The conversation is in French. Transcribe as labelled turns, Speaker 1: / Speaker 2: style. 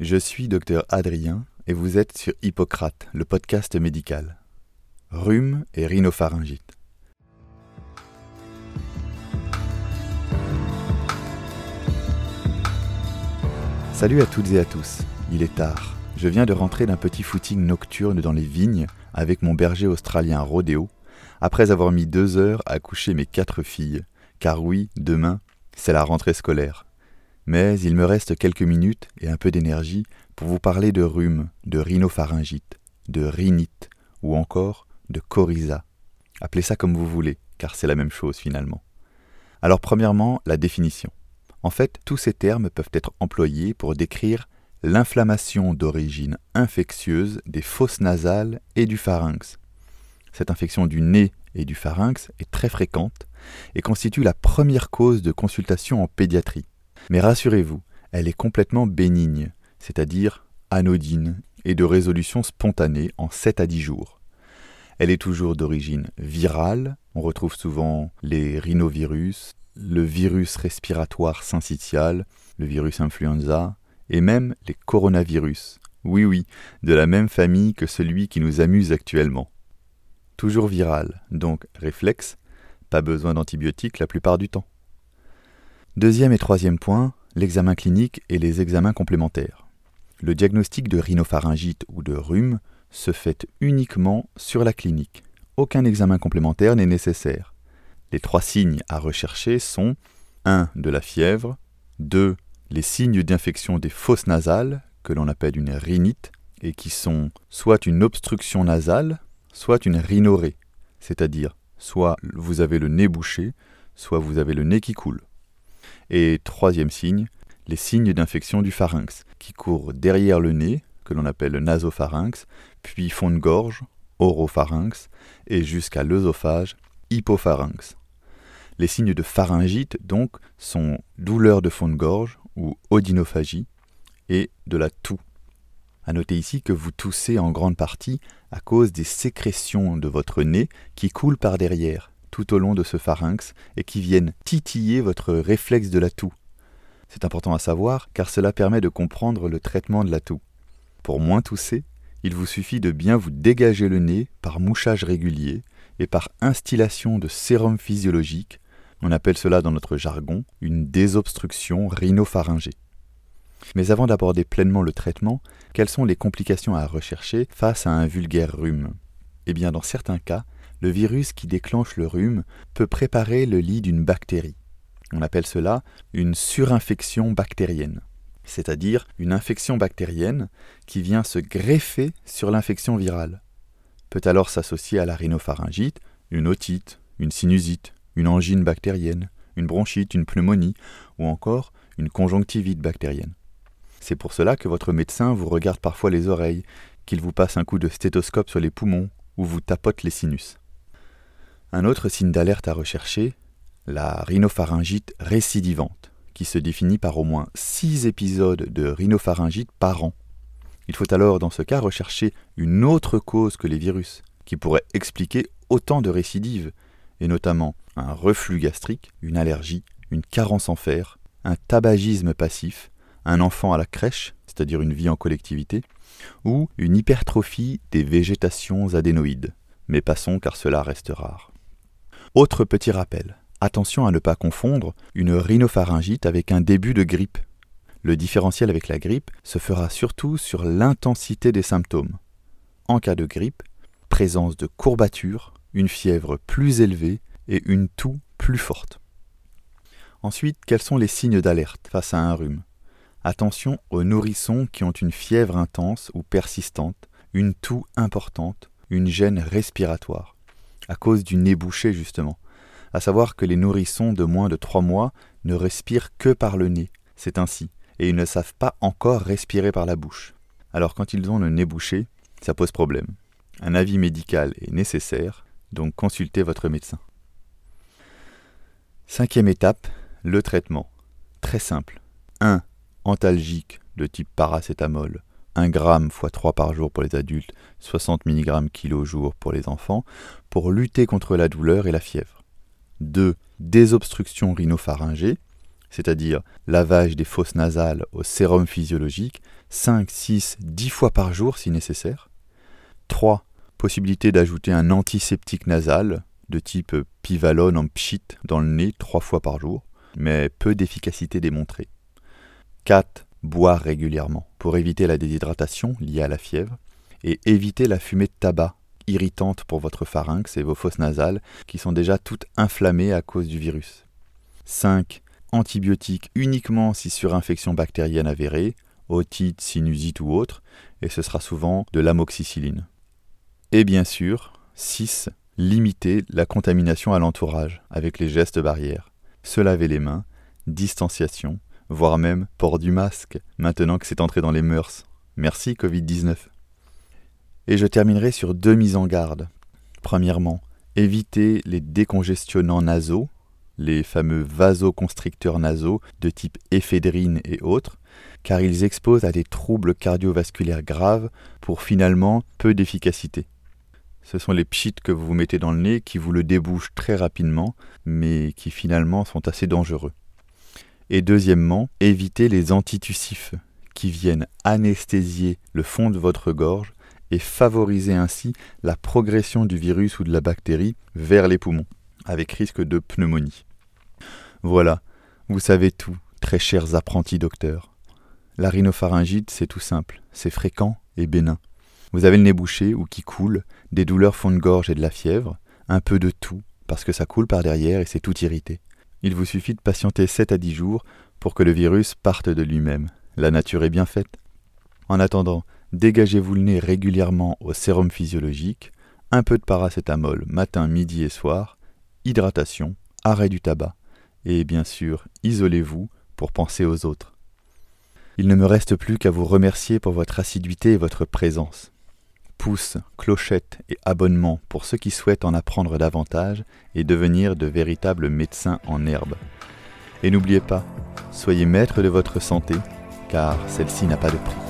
Speaker 1: Je suis docteur Adrien et vous êtes sur Hippocrate, le podcast médical. Rhume et rhinopharyngite. Salut à toutes et à tous, il est tard. Je viens de rentrer d'un petit footing nocturne dans les vignes avec mon berger australien Rodeo, après avoir mis deux heures à coucher mes quatre filles, car oui, demain, c'est la rentrée scolaire. Mais il me reste quelques minutes et un peu d'énergie pour vous parler de rhume, de rhinopharyngite, de rhinite ou encore de coryza. Appelez ça comme vous voulez, car c'est la même chose finalement. Alors premièrement, la définition. En fait, tous ces termes peuvent être employés pour décrire l'inflammation d'origine infectieuse des fosses nasales et du pharynx. Cette infection du nez et du pharynx est très fréquente et constitue la première cause de consultation en pédiatrie. Mais rassurez-vous, elle est complètement bénigne, c'est-à-dire anodine et de résolution spontanée en 7 à 10 jours. Elle est toujours d'origine virale, on retrouve souvent les rhinovirus, le virus respiratoire syncytial, le virus influenza, et même les coronavirus. Oui oui, de la même famille que celui qui nous amuse actuellement. Toujours viral, donc réflexe, pas besoin d'antibiotiques la plupart du temps. Deuxième et troisième point, l'examen clinique et les examens complémentaires. Le diagnostic de rhinopharyngite ou de rhume se fait uniquement sur la clinique. Aucun examen complémentaire n'est nécessaire. Les trois signes à rechercher sont 1. de la fièvre, 2. les signes d'infection des fosses nasales, que l'on appelle une rhinite, et qui sont soit une obstruction nasale, soit une rhinorée, c'est-à-dire soit vous avez le nez bouché, soit vous avez le nez qui coule. Et troisième signe, les signes d'infection du pharynx, qui courent derrière le nez, que l'on appelle le nasopharynx, puis fond de gorge, oropharynx, et jusqu'à l'œsophage, hypopharynx. Les signes de pharyngite, donc, sont douleur de fond de gorge ou odinophagie et de la toux. À noter ici que vous toussez en grande partie à cause des sécrétions de votre nez qui coulent par derrière, tout au long de ce pharynx, et qui viennent titiller votre réflexe de la toux. C'est important à savoir car cela permet de comprendre le traitement de la toux. Pour moins tousser, il vous suffit de bien vous dégager le nez par mouchage régulier et par instillation de sérum physiologique on appelle cela dans notre jargon une désobstruction rhinopharyngée. Mais avant d'aborder pleinement le traitement, quelles sont les complications à rechercher face à un vulgaire rhume? Eh bien, dans certains cas, le virus qui déclenche le rhume peut préparer le lit d'une bactérie. On appelle cela une surinfection bactérienne, c'est-à-dire une infection bactérienne qui vient se greffer sur l'infection virale. Peut alors s'associer à la rhinopharyngite, une otite, une sinusite, une angine bactérienne, une bronchite, une pneumonie ou encore une conjonctivite bactérienne. C'est pour cela que votre médecin vous regarde parfois les oreilles, qu'il vous passe un coup de stéthoscope sur les poumons ou vous tapote les sinus. Un autre signe d'alerte à rechercher, la rhinopharyngite récidivante, qui se définit par au moins 6 épisodes de rhinopharyngite par an. Il faut alors dans ce cas rechercher une autre cause que les virus, qui pourrait expliquer autant de récidives, et notamment un reflux gastrique, une allergie, une carence en fer, un tabagisme passif, un enfant à la crèche, c'est-à-dire une vie en collectivité, ou une hypertrophie des végétations adénoïdes. Mais passons car cela reste rare. Autre petit rappel, attention à ne pas confondre une rhinopharyngite avec un début de grippe. Le différentiel avec la grippe se fera surtout sur l'intensité des symptômes. En cas de grippe, présence de courbatures, une fièvre plus élevée et une toux plus forte. Ensuite, quels sont les signes d'alerte face à un rhume? Attention aux nourrissons qui ont une fièvre intense ou persistante, une toux importante, une gêne respiratoire, à cause du nez bouché justement. À savoir que les nourrissons de moins de 3 mois ne respirent que par le nez, c'est ainsi, et ils ne savent pas encore respirer par la bouche. Alors quand ils ont le nez bouché, ça pose problème. Un avis médical est nécessaire, donc consultez votre médecin. Cinquième étape, le traitement. Très simple. 1. Antalgique de type paracétamol, 1 g x 3 par jour pour les adultes, 60 mg kg jour pour les enfants, pour lutter contre la douleur et la fièvre. 2. Désobstruction rhinopharyngée, c'est-à-dire lavage des fosses nasales au sérum physiologique 5, 6, 10 fois par jour si nécessaire. 3. Possibilité d'ajouter un antiseptique nasal de type pivalone en pchit dans le nez 3 fois par jour, mais peu d'efficacité démontrée. 4. Boire régulièrement pour éviter la déshydratation liée à la fièvre et éviter la fumée de tabac irritante pour votre pharynx et vos fosses nasales qui sont déjà toutes inflammées à cause du virus. 5. Antibiotiques uniquement si surinfection bactérienne avérée, otite, sinusite ou autre, et ce sera souvent de l'amoxicilline. Et bien sûr, 6. Limiter la contamination à l'entourage avec les gestes barrières. Se laver les mains, distanciation, voire même port du masque, maintenant que c'est entré dans les mœurs. Merci Covid-19. Et je terminerai sur deux mises en garde. Premièrement, éviter les décongestionnants nasaux, les fameux vasoconstricteurs nasaux de type éphédrine et autres, car ils exposent à des troubles cardiovasculaires graves pour finalement peu d'efficacité. Ce sont les pchits que vous vous mettez dans le nez qui vous le débouchent très rapidement, mais qui finalement sont assez dangereux. Et deuxièmement, évitez les antitussifs qui viennent anesthésier le fond de votre gorge et favoriser ainsi la progression du virus ou de la bactérie vers les poumons, avec risque de pneumonie. Voilà, vous savez tout, très chers apprentis docteurs. La rhinopharyngite, c'est tout simple, c'est fréquent et bénin. Vous avez le nez bouché ou qui coule, des douleurs fond de gorge et de la fièvre, un peu de tout, parce que ça coule par derrière et c'est tout irrité. Il vous suffit de patienter 7 à 10 jours pour que le virus parte de lui-même. La nature est bien faite. En attendant, dégagez-vous le nez régulièrement au sérum physiologique, un peu de paracétamol matin, midi et soir, hydratation, arrêt du tabac, et bien sûr, isolez-vous pour penser aux autres. Il ne me reste plus qu'à vous remercier pour votre assiduité et votre présence. Pouces, clochettes et abonnements pour ceux qui souhaitent en apprendre davantage et devenir de véritables médecins en herbe. Et n'oubliez pas, soyez maître de votre santé, car celle-ci n'a pas de prix.